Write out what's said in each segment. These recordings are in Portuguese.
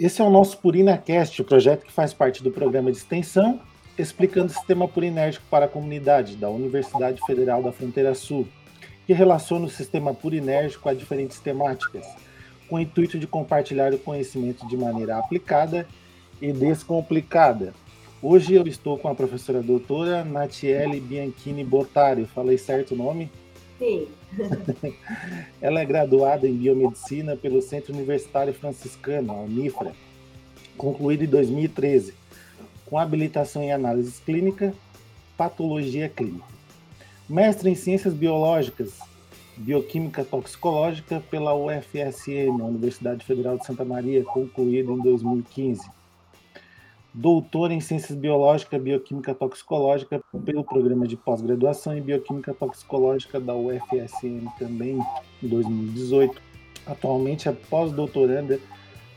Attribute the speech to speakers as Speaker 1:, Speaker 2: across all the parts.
Speaker 1: Esse é o nosso PurinaCast, o projeto que faz parte do programa de extensão explicando o sistema purinérgico para a comunidade da Universidade Federal da Fronteira Sul, que relaciona o sistema purinérgico a diferentes temáticas, com o intuito de compartilhar o conhecimento de maneira aplicada e descomplicada. Hoje eu estou com a professora doutora Natiele Bianchini Botário. Falei certo o nome?
Speaker 2: Sim.
Speaker 1: Ela é graduada em Biomedicina pelo Centro Universitário Franciscano, a Unifra, concluída em 2013, com habilitação em Análise Clínica, Patologia Clínica. Mestre em Ciências Biológicas, Bioquímica Toxicológica pela UFSM, Universidade Federal de Santa Maria, concluído em 2015 doutor em Ciências Biológicas, Bioquímica Toxicológica pelo programa de pós-graduação em Bioquímica Toxicológica da UFSM também em 2018. Atualmente é pós-doutoranda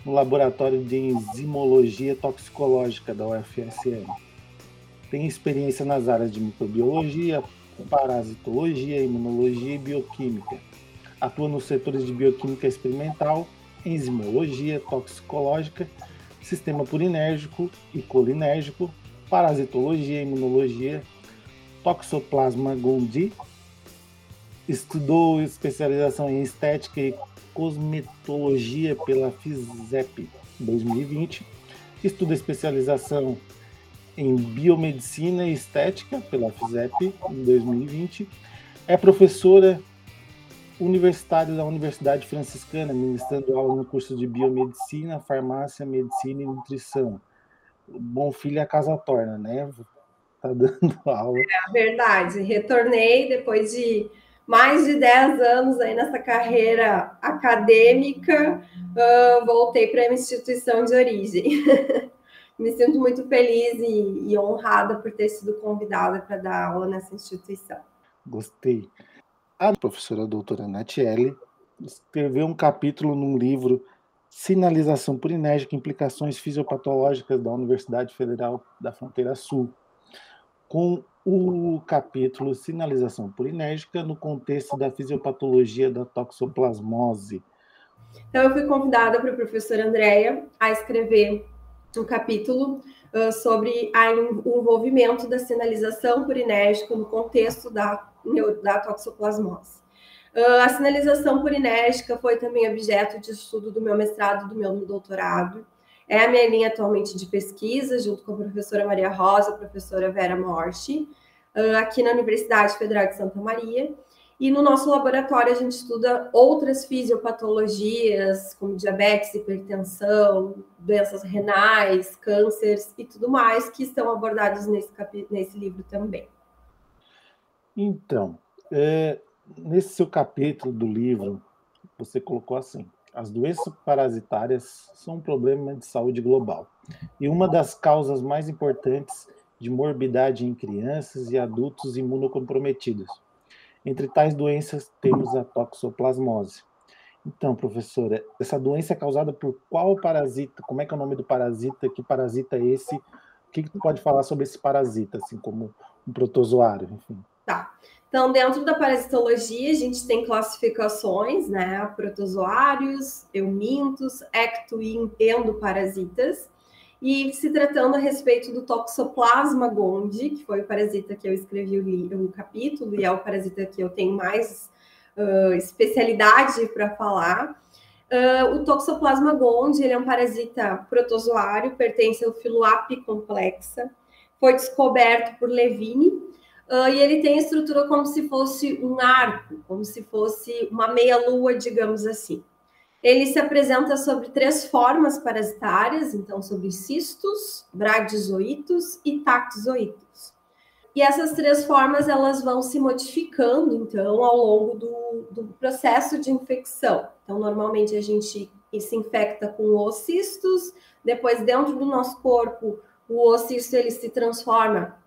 Speaker 1: no Laboratório de Enzimologia Toxicológica da UFSM. Tem experiência nas áreas de microbiologia, parasitologia, imunologia e bioquímica. Atua nos setores de bioquímica experimental, enzimologia toxicológica sistema purinérgico e colinérgico, parasitologia, imunologia, toxoplasma gondii, estudou especialização em estética e cosmetologia pela FISEP 2020, estuda especialização em biomedicina e estética pela FISEP em 2020, é professora universitário da Universidade Franciscana, ministrando aula no curso de Biomedicina, Farmácia, Medicina e Nutrição. Bom filho a casa torna, né? Tá dando aula.
Speaker 2: É verdade. Retornei depois de mais de 10 anos aí nessa carreira acadêmica, uh, voltei para a instituição de origem. Me sinto muito feliz e, e honrada por ter sido convidada para dar aula nessa instituição.
Speaker 1: Gostei. A professora doutora Natiele escreveu um capítulo num livro Sinalização Purinérgica Implicações Fisiopatológicas da Universidade Federal da Fronteira Sul, com o capítulo Sinalização Purinérgica no contexto da fisiopatologia da toxoplasmose.
Speaker 2: Então, eu fui convidada para a professora Andréia a escrever um capítulo uh, sobre a, o envolvimento da sinalização purinérgica no contexto da da toxoplasmose. Uh, a sinalização purinérgica foi também objeto de estudo do meu mestrado, do meu doutorado. É a minha linha atualmente de pesquisa, junto com a professora Maria Rosa, a professora Vera Morte, uh, aqui na Universidade Federal de Santa Maria. E no nosso laboratório a gente estuda outras fisiopatologias, como diabetes, hipertensão, doenças renais, cânceres e tudo mais, que estão abordados nesse, nesse livro também.
Speaker 1: Então, é, nesse seu capítulo do livro, você colocou assim: as doenças parasitárias são um problema de saúde global e uma das causas mais importantes de morbidade em crianças e adultos imunocomprometidos. Entre tais doenças, temos a toxoplasmose. Então, professora, essa doença é causada por qual parasita? Como é que é o nome do parasita? Que parasita é esse? O que, que tu pode falar sobre esse parasita, assim como um protozoário, enfim?
Speaker 2: Tá. Então, dentro da parasitologia, a gente tem classificações, né? Protozoários, eumintos, ecto e endoparasitas. E se tratando a respeito do Toxoplasma gondii, que foi o parasita que eu escrevi o, o capítulo e é o parasita que eu tenho mais uh, especialidade para falar. Uh, o Toxoplasma gondii ele é um parasita protozoário, pertence ao filo apicomplexa, foi descoberto por Levine Uh, e ele tem estrutura como se fosse um arco, como se fosse uma meia-lua, digamos assim. Ele se apresenta sobre três formas parasitárias, então sobre cistos, bradizoitos e taxoitos. E essas três formas elas vão se modificando, então, ao longo do, do processo de infecção. Então, normalmente a gente se infecta com os cistos, depois dentro do nosso corpo, o ocisto ele se transforma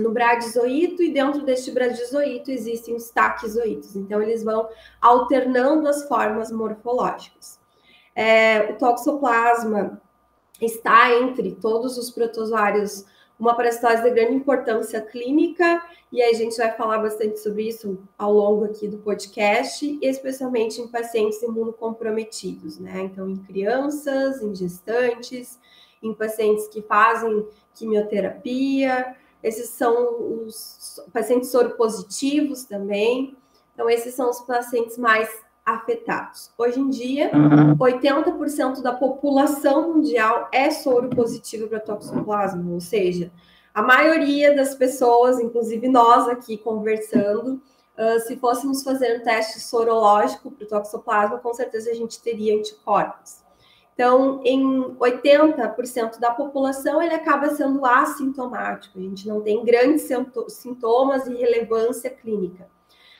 Speaker 2: no bradizoito e dentro deste bradizoito existem os taquizoitos. Então, eles vão alternando as formas morfológicas. É, o toxoplasma está entre todos os protozoários uma parasitose de grande importância clínica, e a gente vai falar bastante sobre isso ao longo aqui do podcast, especialmente em pacientes imunocomprometidos, né? Então, em crianças, em gestantes, em pacientes que fazem quimioterapia, esses são os pacientes soropositivos também. Então, esses são os pacientes mais afetados. Hoje em dia, uhum. 80% da população mundial é soro positivo para toxoplasma, ou seja, a maioria das pessoas, inclusive nós aqui conversando, uh, se fôssemos fazer um teste sorológico para o toxoplasma, com certeza a gente teria anticorpos. Então, em 80% da população, ele acaba sendo assintomático, a gente não tem grandes sintomas e relevância clínica.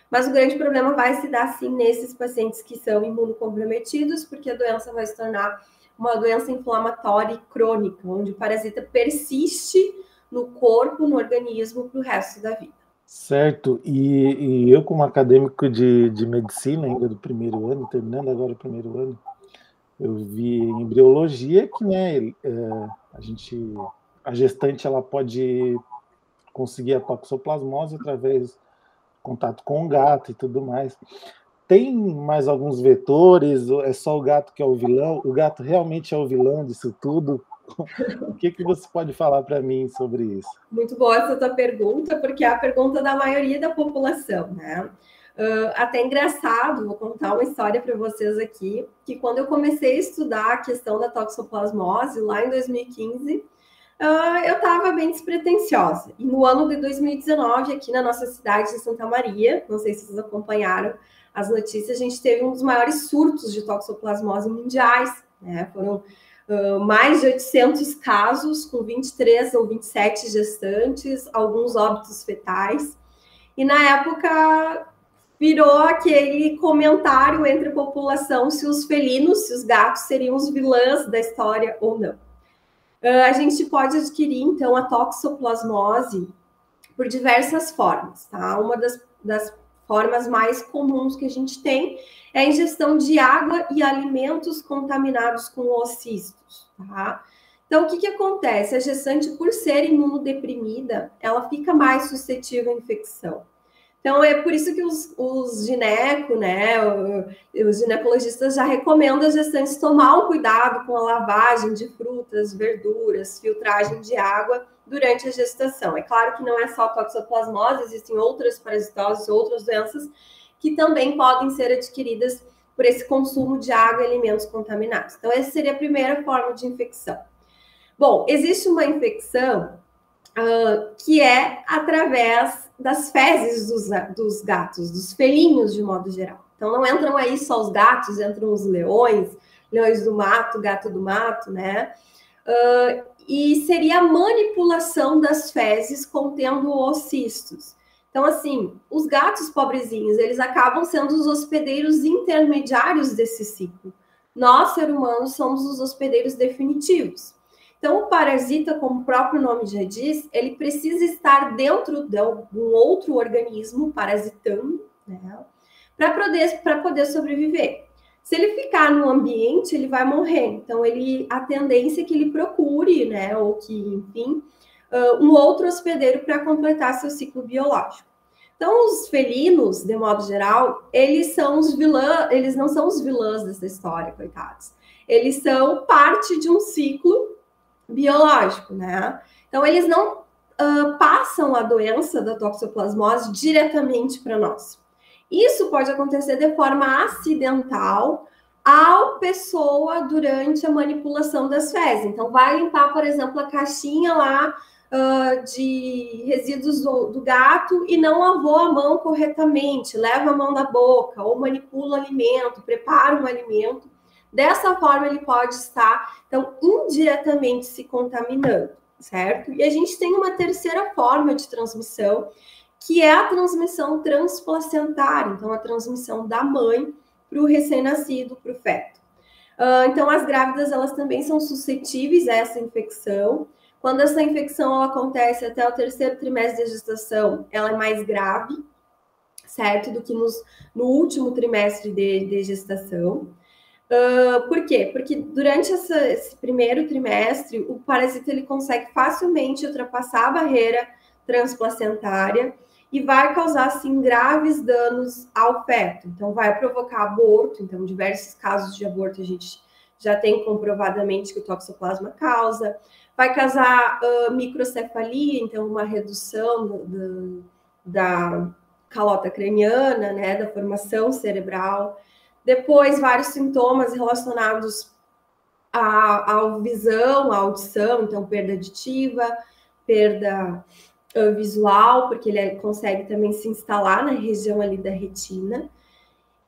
Speaker 2: Mas o grande problema vai se dar sim nesses pacientes que são imunocomprometidos, porque a doença vai se tornar uma doença inflamatória crônica, onde o parasita persiste no corpo, no organismo, para o resto da vida.
Speaker 1: Certo, e, e, eu, como acadêmico de, de medicina, ainda do primeiro ano, terminando agora o primeiro ano, eu vi em embriologia que né, é, a gente, a gestante ela pode conseguir a toxoplasmose através contato com o gato e tudo mais. Tem mais alguns vetores? É só o gato que é o vilão? O gato realmente é o vilão disso tudo? O que, que você pode falar para mim sobre isso?
Speaker 2: Muito boa essa tua pergunta, porque é a pergunta da maioria da população, né? Uh, até engraçado, vou contar uma história para vocês aqui, que quando eu comecei a estudar a questão da toxoplasmose, lá em 2015, uh, eu estava bem despretensiosa. E no ano de 2019, aqui na nossa cidade de Santa Maria, não sei se vocês acompanharam as notícias, a gente teve um dos maiores surtos de toxoplasmose mundiais, né? Foram uh, mais de 800 casos, com 23 ou 27 gestantes, alguns óbitos fetais. E na época virou aquele comentário entre a população se os felinos, se os gatos seriam os vilãs da história ou não. Uh, a gente pode adquirir, então, a toxoplasmose por diversas formas, tá? Uma das, das formas mais comuns que a gente tem é a ingestão de água e alimentos contaminados com ocistos, tá? Então, o que, que acontece? A gestante, por ser imunodeprimida, ela fica mais suscetível à infecção. Então, é por isso que os, os gineco, né, os ginecologistas já recomendam as gestantes tomar um cuidado com a lavagem de frutas, verduras, filtragem de água durante a gestação. É claro que não é só toxoplasmose, existem outras parasitoses, outras doenças que também podem ser adquiridas por esse consumo de água e alimentos contaminados. Então, essa seria a primeira forma de infecção. Bom, existe uma infecção uh, que é através das fezes dos, dos gatos, dos felinhos de modo geral. Então não entram aí só os gatos, entram os leões, leões do mato, gato do mato, né? Uh, e seria a manipulação das fezes contendo os cistos. Então, assim, os gatos pobrezinhos, eles acabam sendo os hospedeiros intermediários desse ciclo. Nós, seres humanos, somos os hospedeiros definitivos. Então, o parasita, como o próprio nome já diz, ele precisa estar dentro de um outro organismo parasitando, né? Para poder, poder sobreviver. Se ele ficar no ambiente, ele vai morrer. Então, ele, a tendência é que ele procure, né? Ou que, enfim, um outro hospedeiro para completar seu ciclo biológico. Então, os felinos, de modo geral, eles são os vilãs, eles não são os vilãs dessa história, coitados. Eles são parte de um ciclo biológico, né? Então, eles não uh, passam a doença da toxoplasmose diretamente para nós. Isso pode acontecer de forma acidental ao pessoa durante a manipulação das fezes. Então, vai limpar, por exemplo, a caixinha lá uh, de resíduos do, do, gato e não lavou a mão corretamente, leva a mão na boca, ou manipula o alimento, prepara um alimento Dessa forma, ele pode estar, então, indiretamente se contaminando, certo? E a gente tem uma terceira forma de transmissão, que é a transmissão transplacentária, então, a transmissão da mãe para o recém-nascido, para o feto. Uh, então, as grávidas, elas também são suscetíveis a essa infecção. Quando essa infecção ela acontece até o terceiro trimestre de gestação, ela é mais grave, certo? Do que nos, no último trimestre de, de gestação. Uh, por quê? Porque durante essa, esse primeiro trimestre, o parasita ele consegue facilmente ultrapassar a barreira transplacentária e vai causar, assim, graves danos ao feto. Então, vai provocar aborto. Então, diversos casos de aborto a gente já tem comprovadamente que o toxoplasma causa. Vai causar uh, microcefalia, então, uma redução do, do, da calota craniana, né, da formação cerebral depois, vários sintomas relacionados à, à visão, à audição, então perda auditiva, perda uh, visual, porque ele consegue também se instalar na região ali da retina.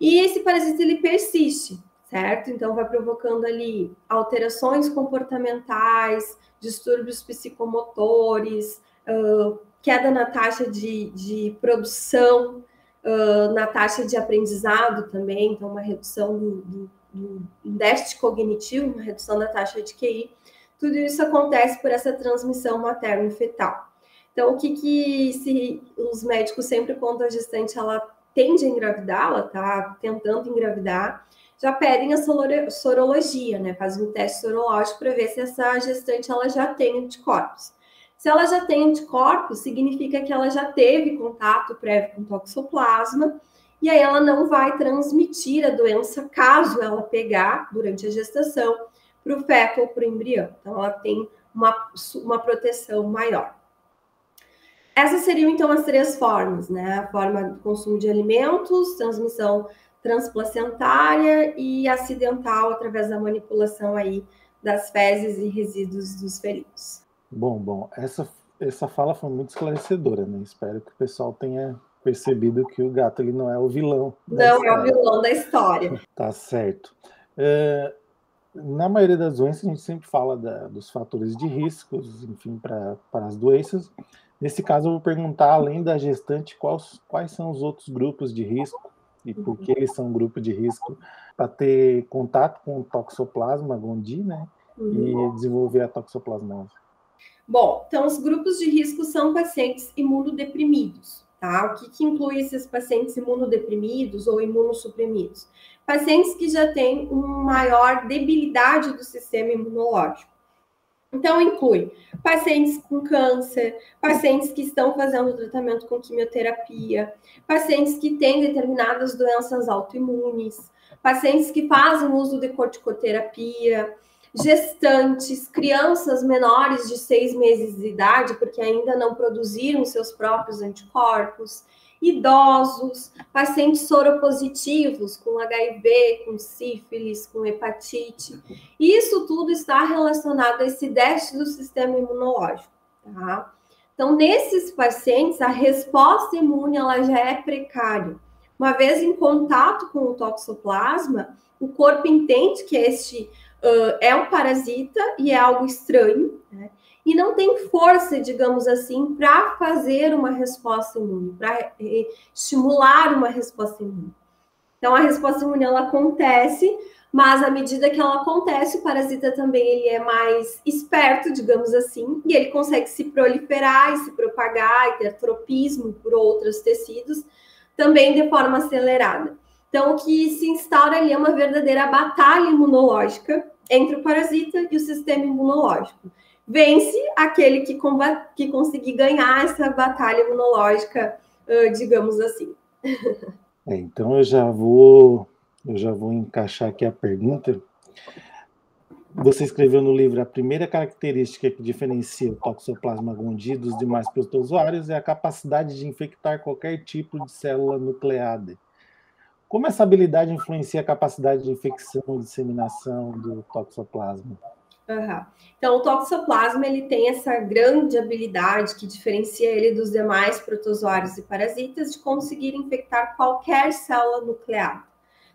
Speaker 2: E esse parasita ele persiste, certo? Então vai provocando ali alterações comportamentais, distúrbios psicomotores, uh, queda na taxa de, de produção uh, na taxa de aprendizado também, então uma redução do, do, do déficit cognitivo, uma redução da taxa de QI. Tudo isso acontece por essa transmissão materno-fetal. Então, o que, que se, os médicos sempre, quando a gestante ela tende a engravidar, ela está tentando engravidar, já pedem a sorologia, né? Fazem um teste sorológico para ver se essa gestante ela já tem anticorpos. Se ela já tem anticorpos, significa que ela já teve contato prévio com toxoplasma, e aí ela não vai transmitir a doença caso ela pegar durante a gestação para o feto ou para o embrião. Então, ela tem uma, uma proteção maior. Essas seriam, então, as três formas, né? A forma do consumo de alimentos, transmissão transplacentária e acidental através da manipulação aí das fezes e resíduos dos felinos.
Speaker 1: Bom, bom, essa, essa fala foi muito esclarecedora, né? Espero que o pessoal tenha percebido que o gato ele não é o vilão.
Speaker 2: Não é o vilão da história.
Speaker 1: Tá certo. É, na maioria das doenças, a gente sempre fala da, dos fatores de riscos, enfim, para as doenças. Nesse caso, eu vou perguntar, além da gestante, quais, quais são os outros grupos de risco e por que eles são um grupo de risco para ter contato com o toxoplasma gondii, né? Uhum. E desenvolver a toxoplasmose.
Speaker 2: Bom, então os grupos de risco são pacientes imunodeprimidos, tá? O que, que inclui esses pacientes imunodeprimidos ou imunossuprimidos? Pacientes que já têm uma maior debilidade do sistema imunológico. Então, inclui pacientes com câncer, pacientes que estão fazendo tratamento com quimioterapia, pacientes que têm determinadas doenças autoimunes, pacientes que fazem uso de corticoterapia, gestantes, crianças menores de seis meses de idade, porque ainda não produziram seus próprios anticorpos, idosos, pacientes soropositivos com HIV, com sífilis, com hepatite. Isso tudo está relacionado a esse déficit do sistema imunológico, tá? Então, nesses pacientes, a resposta imune ela já é precária. Uma vez em contato com o toxoplasma, o corpo entende que este uh, é um parasita e é algo estranho, né? e não tem força, digamos assim, para fazer uma resposta imune, para estimular uma resposta imune. Então, a resposta imune ela acontece, mas à medida que ela acontece, o parasita também ele é mais esperto, digamos assim, e ele consegue se proliferar e se propagar e ter tropismo por outros tecidos, também de forma acelerada. Então, o que se instaura ali é uma verdadeira batalha imunológica entre o parasita e o sistema imunológico. Vence aquele que, que conseguir ganhar essa batalha imunológica, digamos assim.
Speaker 1: É, então eu já vou eu já vou encaixar aqui a pergunta. Você escreveu no livro a primeira característica que diferencia o Toxoplasma gondii dos demais protozoários é a capacidade de infectar qualquer tipo de célula nucleada. Como essa habilidade influencia a capacidade de infecção e disseminação do toxoplasma?
Speaker 2: Uhum. Então, o toxoplasma ele tem essa grande habilidade que diferencia ele dos demais protozoários e parasitas de conseguir infectar qualquer célula nuclear.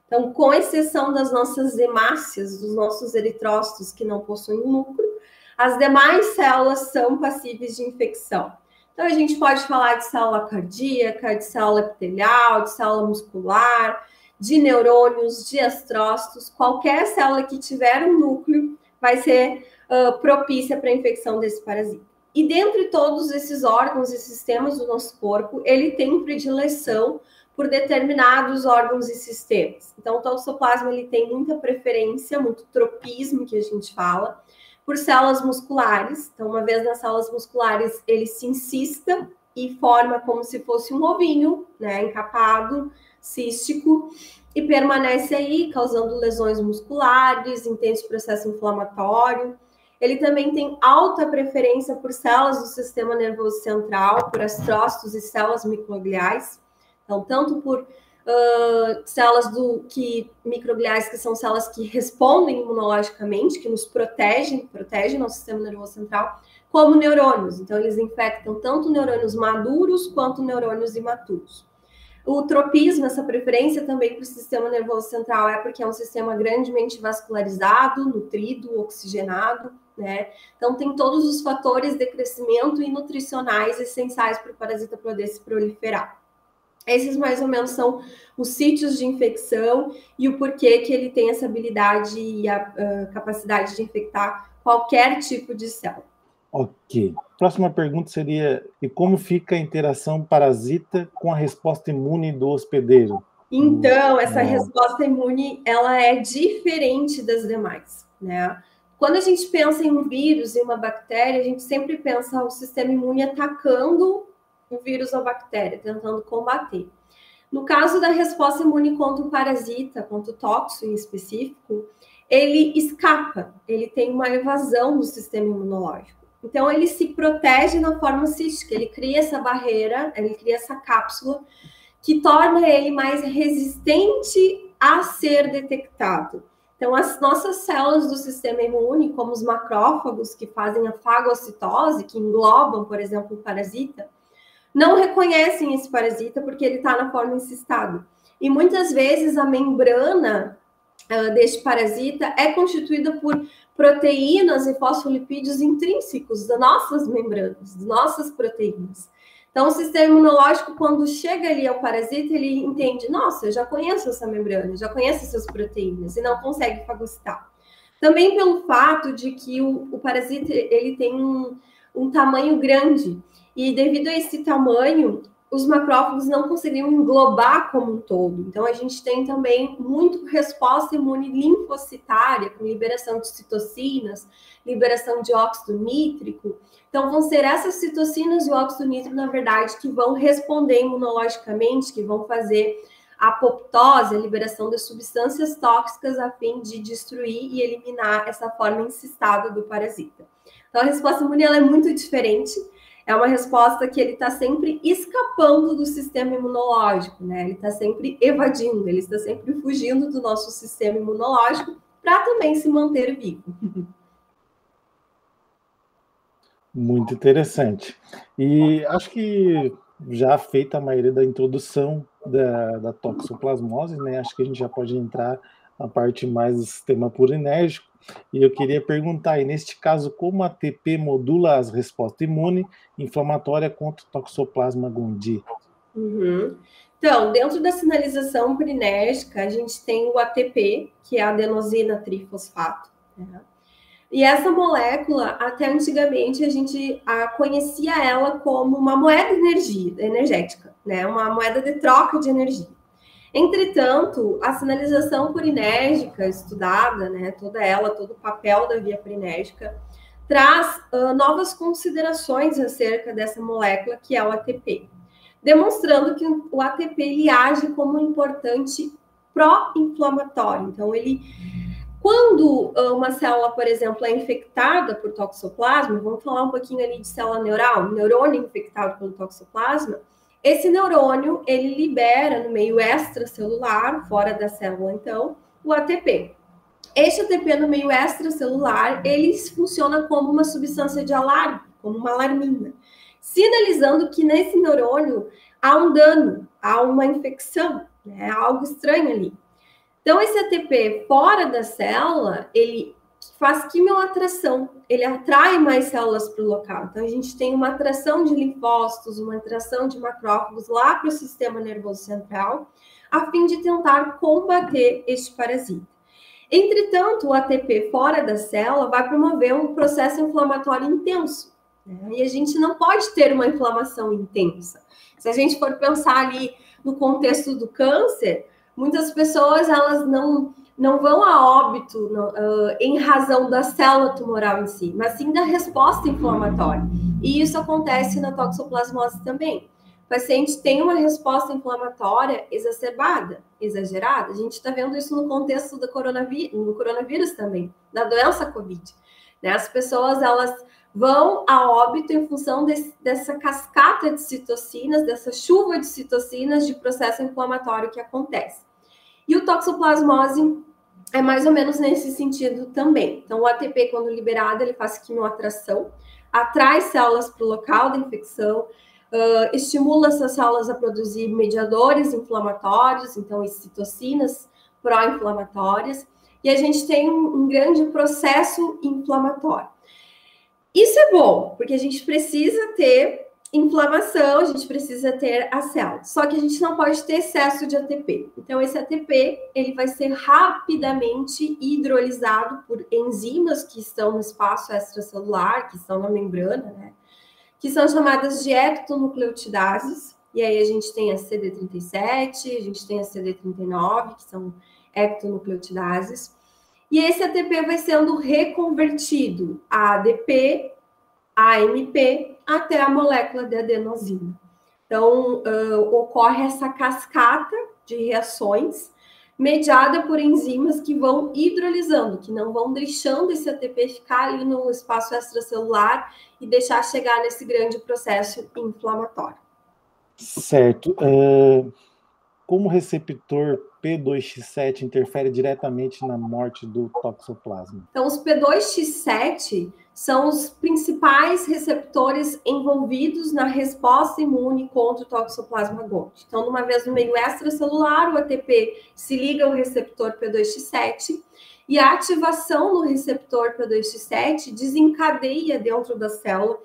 Speaker 2: Então, com exceção das nossas hemácias, dos nossos eritrócitos que não possuem núcleo, as demais células são passíveis de infecção. Então, a gente pode falar de célula cardíaca, de célula epitelial, de célula muscular, de neurônios, de astrócitos, qualquer célula que tiver um núcleo vai ser uh, propícia para a infecção desse parasita. E dentre todos esses órgãos e sistemas do nosso corpo, ele tem predileção por determinados órgãos e sistemas. Então, o toxoplasma ele tem muita preferência, muito tropismo que a gente fala, por células musculares. Então, uma vez nas células musculares, ele se insista e forma como se fosse um ovinho, né, encapado, cístico, e permanece aí, causando lesões musculares, intenso processo inflamatório. Ele também tem alta preferência por células do sistema nervoso central, por astrócitos e células microgliais. Então, tanto por uh, células do que microgliais, que são células que respondem imunologicamente, que nos protegem, protegem nosso sistema nervoso central, como neurônios. Então, eles infectam tanto neurônios maduros quanto neurônios imaturos. O tropismo, essa preferência também para o sistema nervoso central, é porque é um sistema grandemente vascularizado, nutrido, oxigenado, né? Então, tem todos os fatores de crescimento e nutricionais essenciais para o parasita poder se proliferar. Esses mais ou menos são os sítios de infecção e o porquê que ele tem essa habilidade e a capacidade de infectar qualquer tipo de célula.
Speaker 1: Ok. Próxima pergunta seria: e como fica a interação parasita com a resposta imune do hospedeiro?
Speaker 2: Então, essa resposta imune ela é diferente das demais, né? Quando a gente pensa em um vírus e uma bactéria, a gente sempre pensa o sistema imune atacando o vírus ou bactéria, tentando combater. No caso da resposta imune contra o parasita, contra o tóxico em específico, ele escapa, ele tem uma evasão do sistema imunológico. Então, ele se protege na forma cística, ele cria essa barreira, ele cria essa cápsula que torna ele mais resistente a ser detectado. Então, as nossas células do sistema imune, como os macrófagos que fazem a fagocitose, que englobam, por exemplo, o parasita, não reconhecem esse parasita porque ele está na forma encistado. E muitas vezes a membrana uh, deste parasita é constituída por proteínas e fosfolipídios intrínsecos das nossas membranas, das nossas proteínas. Então, o sistema imunológico, quando chega ali ao parasita, ele entende: nossa, eu já conheço essa membrana, já conheço essas proteínas, e não consegue fagocitar. Também pelo fato de que o, o parasita ele tem um, um tamanho grande. E devido a esse tamanho, os macrófagos não conseguiam englobar como um todo. Então, a gente tem também muito resposta imune linfocitária, com liberação de citocinas, liberação de óxido nítrico. Então, vão ser essas citocinas e óxido nítrico, na verdade, que vão responder imunologicamente, que vão fazer a apoptose, a liberação de substâncias tóxicas a fim de destruir e eliminar essa forma incistada do parasita. Então, a resposta imune é muito diferente. É uma resposta que ele está sempre escapando do sistema imunológico, né? Ele está sempre evadindo, ele está sempre fugindo do nosso sistema imunológico para também se manter vivo.
Speaker 1: Muito interessante. E acho que já feita a maioria da introdução da, da toxoplasmose, né? Acho que a gente já pode entrar na parte mais do sistema purinérgico. E eu queria perguntar, e neste caso, como a ATP modula as respostas imune inflamatória contra o Toxoplasma gondii?
Speaker 2: Uhum. Então, dentro da sinalização purinérgica, a gente tem o ATP, que é a adenosina trifosfato. Né? E essa molécula, até antigamente, a gente a, conhecia ela como uma moeda energia, energética, né? uma moeda de troca de energia. Entretanto, a sinalização purinérgica estudada, né, toda ela, todo o papel da via purinérgica, traz uh, novas considerações acerca dessa molécula que é o ATP, demonstrando que o ATP ele age como um importante pró-inflamatório. Então, ele, quando uma célula, por exemplo, é infectada por toxoplasma, vamos falar um pouquinho ali de célula neural, neurônio infectado pelo toxoplasma, esse neurônio, ele libera no meio extracelular, fora da célula, então, o ATP. Este ATP no meio extracelular, ele funciona como uma substância de alarme, como uma alarmina, sinalizando que nesse neurônio há um dano, há uma infecção, né? há algo estranho ali. Então, esse ATP fora da célula, ele faz quimioatração, ele atrai mais células para o local. Então, a gente tem uma atração de linfócitos, uma atração de macrófagos lá para o sistema nervoso central, a fim de tentar combater este parasita. Entretanto, o ATP fora da célula vai promover um processo inflamatório intenso. Né? E a gente não pode ter uma inflamação intensa. Se a gente for pensar ali no contexto do câncer, muitas pessoas elas não não vão a óbito não, uh, em razão da célula tumoral em si, mas sim da resposta inflamatória. E isso acontece na toxoplasmose também. O paciente tem uma resposta inflamatória exacerbada, exagerada. A gente está vendo isso no contexto do coronavírus, no coronavírus também, da doença COVID. Né? As pessoas elas vão a óbito em função desse, dessa cascata de citocinas, dessa chuva de citocinas de processo inflamatório que acontece. E o toxoplasmose é mais ou menos nesse sentido também. Então, o ATP, quando liberado, ele faz quimioatração, atrai células para o local da infecção, uh, estimula essas células a produzir mediadores inflamatórios, então citocinas pró-inflamatórias, e a gente tem um, um grande processo inflamatório. Isso é bom, porque a gente precisa ter inflamação, a gente precisa ter a célula. Só que a gente não pode ter excesso de ATP. Então, esse ATP ele vai ser rapidamente hidrolisado por enzimas que estão no espaço extracelular, que estão na membrana, né? que são chamadas de ectonucleotidases. E aí a gente tem a CD37, a gente tem a CD39, que são ectonucleotidases. E esse ATP vai sendo reconvertido a ADP, AMP, até a molécula de adenosina. Então, uh, ocorre essa cascata de reações mediada por enzimas que vão hidrolisando, que não vão deixando esse ATP ficar ali no espaço extracelular e deixar chegar nesse grande processo inflamatório.
Speaker 1: Certo. É, como o receptor P2X7 interfere diretamente na morte do toxoplasma?
Speaker 2: Então, os P2X7 são os principais receptores envolvidos na resposta imune contra o toxoplasma gonti. Então, numa vez no meio extracelular, o ATP se liga ao receptor P2X7 e a ativação no receptor P2X7 desencadeia dentro da célula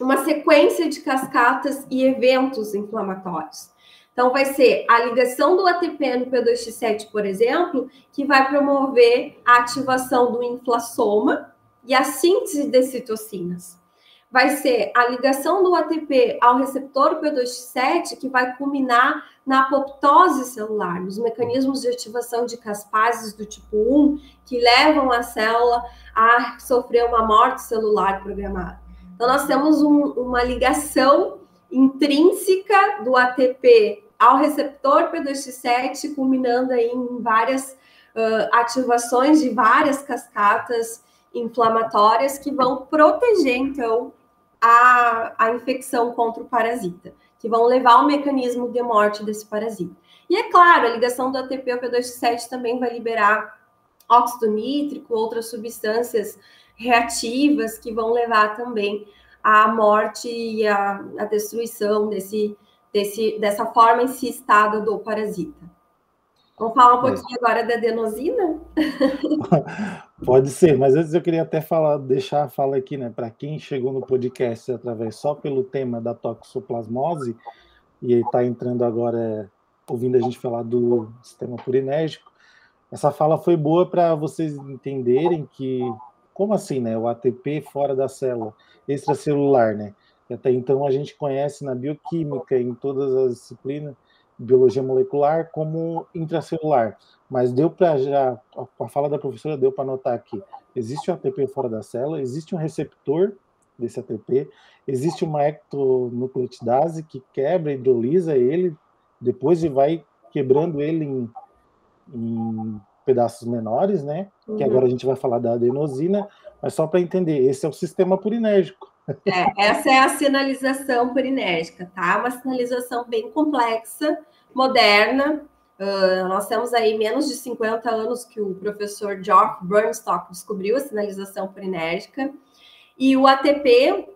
Speaker 2: uma sequência de cascatas e eventos inflamatórios. Então, vai ser a ligação do ATP no P2X7, por exemplo, que vai promover a ativação do inflassoma e a síntese de citocinas. Vai ser a ligação do ATP ao receptor P2X7 que vai culminar na apoptose celular, nos mecanismos de ativação de caspases do tipo 1 que levam a célula a sofrer uma morte celular programada. Então, nós temos um, uma ligação intrínseca do ATP ao receptor P2X7, culminando aí em várias uh, ativações de várias cascatas inflamatórias que vão proteger, então, a, a infecção contra o parasita, que vão levar ao mecanismo de morte desse parasita. E é claro, a ligação do ATP ao P2X7 também vai liberar óxido nítrico, outras substâncias reativas que vão levar também à morte e à, à destruição desse desse, dessa forma insistada do parasita. Vamos falar um é. pouquinho é. agora da adenosina?
Speaker 1: Pode ser, mas antes eu queria até falar, deixar a fala aqui, né, para quem chegou no podcast através só pelo tema da toxoplasmose e está entrando agora ouvindo a gente falar do sistema purinérgico, essa fala foi boa para vocês entenderem que como assim, né, o ATP fora da célula extracelular, né? até então a gente conhece na bioquímica, em todas as disciplinas, biologia molecular, como intracelular. Mas deu para já, a fala da professora deu para notar aqui, existe um ATP fora da célula, existe um receptor desse ATP, existe uma ectonucleotidase que quebra, hidrolisa ele, depois e vai quebrando ele em, em pedaços menores, né? Uhum. Que agora a gente vai falar da adenosina, mas só para entender, esse é o sistema purinérgico.
Speaker 2: É, essa é a sinalização purinérgica, tá? Uma sinalização bem complexa, moderna. Uh, nós temos aí menos de 50 anos que o professor Geoff Burnstock descobriu a sinalização purinérgica. E o ATP,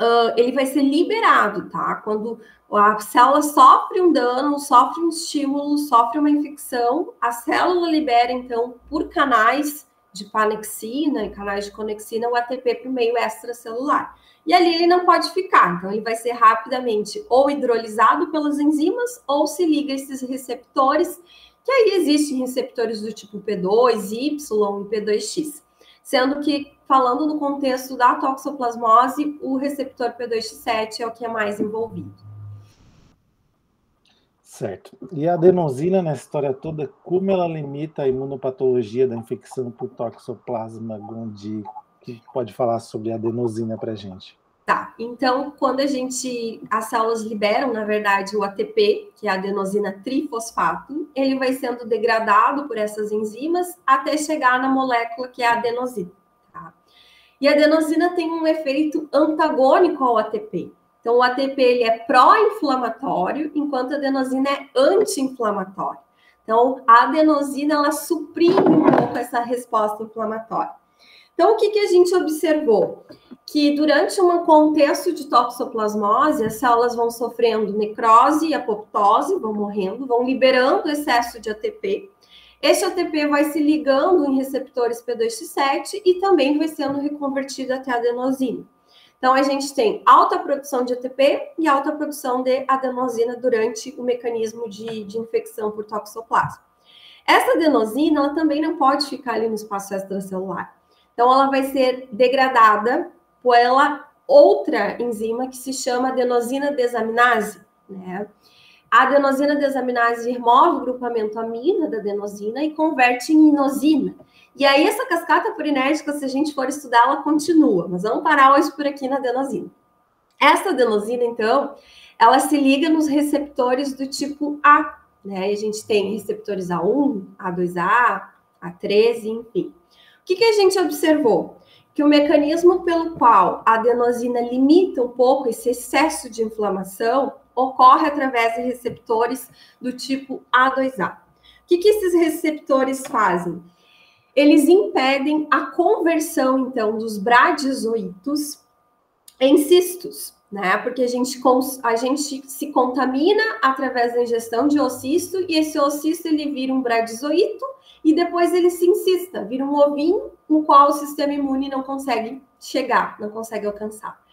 Speaker 2: uh, ele vai ser liberado, tá? Quando a célula sofre um dano, sofre um estímulo, sofre uma infecção, a célula libera, então, por canais de panexina e canais de conexina o ATP para o meio extracelular. E ali ele não pode ficar, então ele vai ser rapidamente ou hidrolisado pelas enzimas ou se liga a esses receptores, que aí existem receptores do tipo P2, Y e P2X. Sendo que, falando no contexto da toxoplasmose, o receptor P2X7 é o que é mais envolvido.
Speaker 1: Certo. E a adenosina nessa história toda, como ela limita a imunopatologia da infecção por toxoplasma gondii? Que pode falar sobre a adenosina para gente?
Speaker 2: Tá, então quando a gente, as células liberam, na verdade, o ATP, que é a adenosina trifosfato, ele vai sendo degradado por essas enzimas até chegar na molécula que é a adenosina. Tá? E a adenosina tem um efeito antagônico ao ATP. Então, o ATP ele é pró-inflamatório, enquanto a adenosina é anti-inflamatória. Então, a adenosina ela suprime um pouco essa resposta inflamatória. Então, o que, que a gente observou? Que durante um contexto de toxoplasmose, as células vão sofrendo necrose e apoptose, vão morrendo, vão liberando excesso de ATP. Esse ATP vai se ligando em receptores P2X7 e também vai sendo reconvertido até adenosina. Então, a gente tem alta produção de ATP e alta produção de adenosina durante o mecanismo de, de infecção por toxoplasma. Essa adenosina, ela também não pode ficar ali no espaço extracelular. Então, ela vai ser degradada pela outra enzima que se chama adenosina desaminase, né? A adenosina desaminase remove o grupamento amina da adenosina e converte em inosina. E aí, essa cascata purinérgica, se a gente for estudar, ela continua, mas vamos parar hoje por aqui na adenosina. Essa adenosina, então, ela se liga nos receptores do tipo A, né? a gente tem receptores A1, A2A, A13, enfim. O que, que a gente observou? Que o mecanismo pelo qual a adenosina limita um pouco esse excesso de inflamação ocorre através de receptores do tipo A2A. O que, que esses receptores fazem? Eles impedem a conversão, então, dos bradizoitos em cistos, né? Porque a gente, a gente se contamina através da ingestão de ocisto e esse ocisto ele vira um bradizoito e depois ele se insista, vira um ovinho no qual o sistema imune não consegue chegar, não consegue alcançar.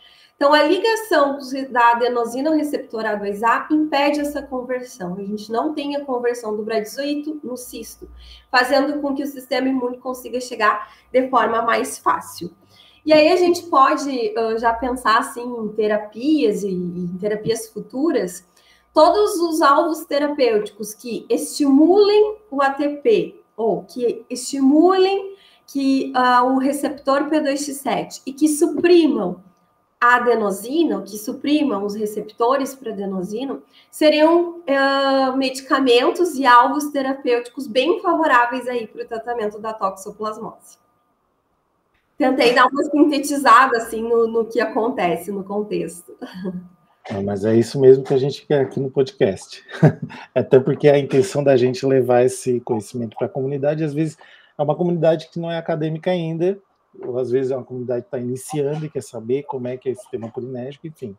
Speaker 2: Então, a ligação da adenosina receptor A2A impede essa conversão. A gente não tem a conversão do bradizoito no cisto, fazendo com que o sistema imune consiga chegar de forma mais fácil. E aí a gente pode uh, já pensar assim em terapias e em terapias futuras, todos os alvos terapêuticos que estimulem o ATP ou que estimulem que uh, o receptor P2X7 e que suprimam a adenosina, que suprimam os receptores para adenosina, seriam uh, medicamentos e alvos terapêuticos bem favoráveis aí para o tratamento da toxoplasmose. Tentei dar uma sintetizada assim no, no que acontece no contexto.
Speaker 1: É, mas é isso mesmo que a gente quer aqui no podcast. Até porque a intenção da gente levar esse conhecimento para a comunidade, às vezes é uma comunidade que não é acadêmica ainda, ou às vezes é uma comunidade que está iniciando e quer saber como é que é esse sistema polinésio, enfim.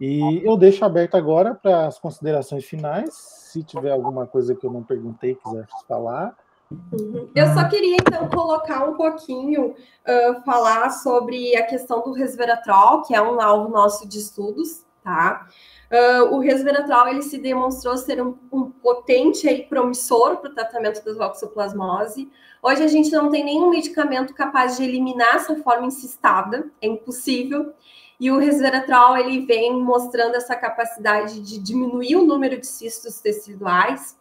Speaker 1: E eu deixo aberto agora para as considerações finais, se tiver alguma coisa que eu não perguntei, quiser falar.
Speaker 2: Uhum. Eu só queria, então, colocar um pouquinho, uh, falar sobre a questão do resveratrol, que é um alvo nosso de estudos, tá? Uh, o resveratrol, ele se demonstrou ser um, um potente e promissor para o tratamento da toxoplasmose. Hoje a gente não tem nenhum medicamento capaz de eliminar essa forma incistada, é impossível. E o resveratrol, ele vem mostrando essa capacidade de diminuir o número de cistos teciduais,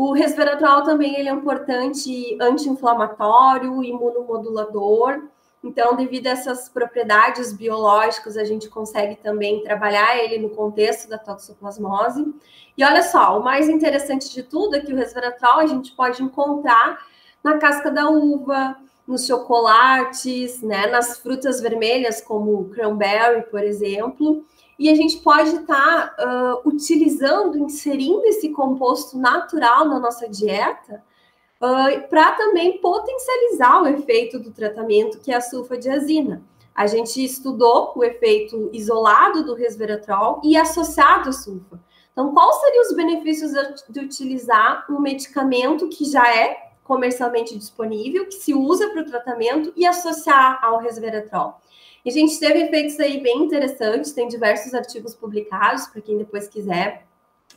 Speaker 2: o resveratrol também ele é importante anti-inflamatório, imunomodulador. Então, devido a essas propriedades biológicas, a gente consegue também trabalhar ele no contexto da toxoplasmose. E olha só, o mais interessante de tudo é que o resveratrol a gente pode encontrar na casca da uva, nos chocolates, né, nas frutas vermelhas, como o cranberry, por exemplo. E a gente pode estar tá, uh, utilizando, inserindo esse composto natural na nossa dieta uh, para também potencializar o efeito do tratamento, que é a sulfadiazina. A gente estudou o efeito isolado do resveratrol e associado à sulfa. Então, quais seriam os benefícios de utilizar um medicamento que já é comercialmente disponível, que se usa para o tratamento e associar ao resveratrol? E a gente teve efeitos aí bem interessantes, tem diversos artigos publicados, para quem depois quiser,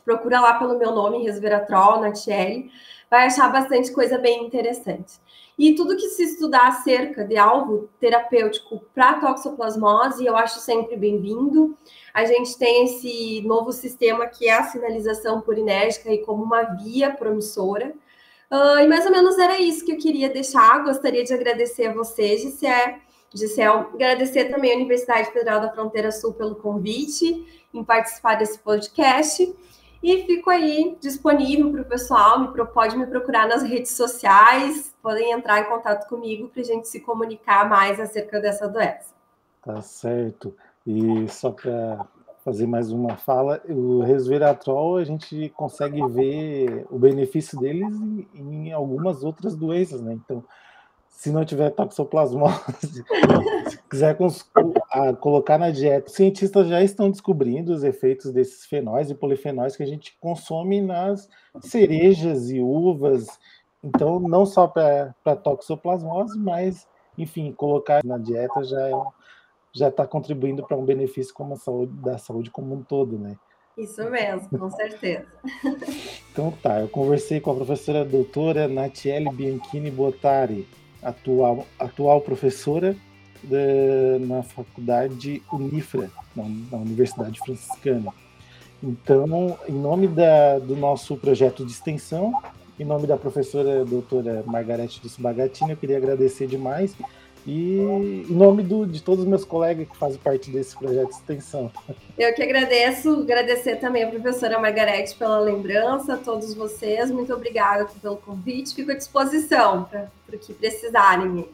Speaker 2: procura lá pelo meu nome, resveratrol, Natiele, vai achar bastante coisa bem interessante. E tudo que se estudar acerca de alvo terapêutico para toxoplasmose, eu acho sempre bem-vindo. A gente tem esse novo sistema que é a sinalização purinérgica e como uma via promissora. Uh, e mais ou menos era isso que eu queria deixar. Gostaria de agradecer a você, Gisele, Gisele, agradecer também à Universidade Federal da Fronteira Sul pelo convite em participar desse podcast. E fico aí disponível para o pessoal, me, pode me procurar nas redes sociais, podem entrar em contato comigo para a gente se comunicar mais acerca dessa doença.
Speaker 1: Tá certo. E só para fazer mais uma fala, o resveratrol a gente consegue ver o benefício deles em, algumas outras doenças, né? Então, se não tiver toxoplasmose, se quiser colocar na dieta, os cientistas já estão descobrindo os efeitos desses fenóis e polifenóis que a gente consome nas cerejas e uvas. Então, não só para toxoplasmose, mas, enfim, colocar na dieta já é, já está contribuindo para um benefício como a saúde da saúde como um todo, né?
Speaker 2: Isso mesmo, com certeza.
Speaker 1: então tá, eu conversei com a professora doutora Natiele Bianchini Botari, atual, atual professora na faculdade Unifra, na, na, Universidade Franciscana. Então, em nome da, do nosso projeto de extensão, em nome da professora doutora Margarete de Subagatini, eu queria agradecer demais e em nome do, de todos os meus colegas que fazem parte desse projeto de extensão.
Speaker 2: Eu que agradeço, agradecer também a professora Margarete pela lembrança, a todos vocês, muito obrigada pelo convite, fico à disposição para o que precisarem.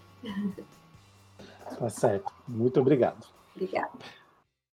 Speaker 1: Tá certo, muito obrigado.
Speaker 2: Obrigada.